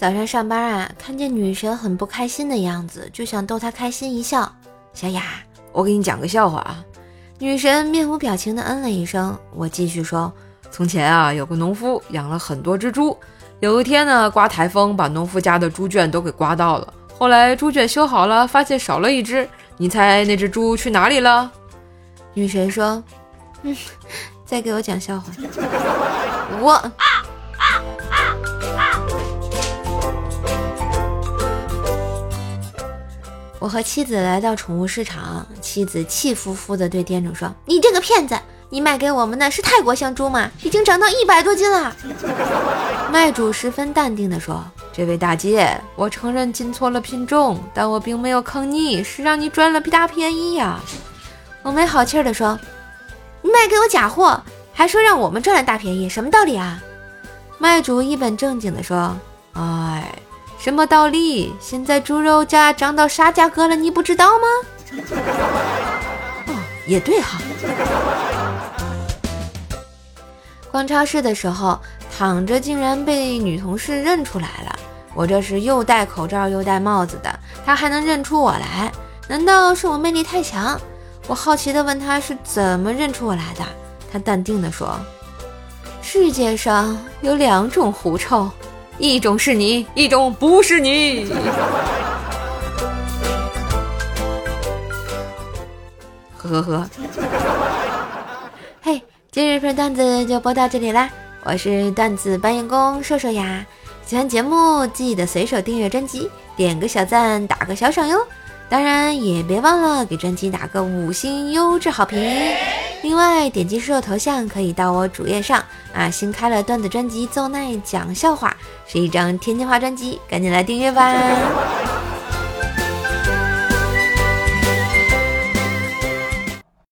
早上上班啊，看见女神很不开心的样子，就想逗她开心一笑。小雅，我给你讲个笑话啊。女神面无表情地嗯了一声。我继续说，从前啊，有个农夫养了很多只猪。有一天呢，刮台风把农夫家的猪圈都给刮到了。后来猪圈修好了，发现少了一只。你猜那只猪去哪里了？女神说：“嗯，再给我讲笑话。”我。我和妻子来到宠物市场，妻子气呼呼地对店主说：“你这个骗子，你卖给我们的是泰国香猪吗？已经涨到一百多斤了。”卖主十分淡定地说：“这位大姐，我承认进错了品种，但我并没有坑你，是让你赚了大便宜呀。”我没好气地说：“你卖给我假货，还说让我们赚了大便宜，什么道理啊？”卖主一本正经地说：“哎。”什么道理？现在猪肉价涨到啥价格了？你不知道吗？哦，也对哈。逛超市的时候，躺着竟然被女同事认出来了。我这是又戴口罩又戴帽子的，她还能认出我来？难道是我魅力太强？我好奇的问她是怎么认出我来的。她淡定的说：“世界上有两种狐臭。”一种是你，一种不是你。呵呵呵。嘿，今日份段子就播到这里啦！我是段子搬运工硕硕呀。喜欢节目记得随手订阅专辑，点个小赞，打个小赏哟。当然也别忘了给专辑打个五星优质好评。另外，点击瘦瘦头像可以到我主页上啊，新开了段子专辑《奏奈讲笑话》，是一张天津话专辑，赶紧来订阅吧。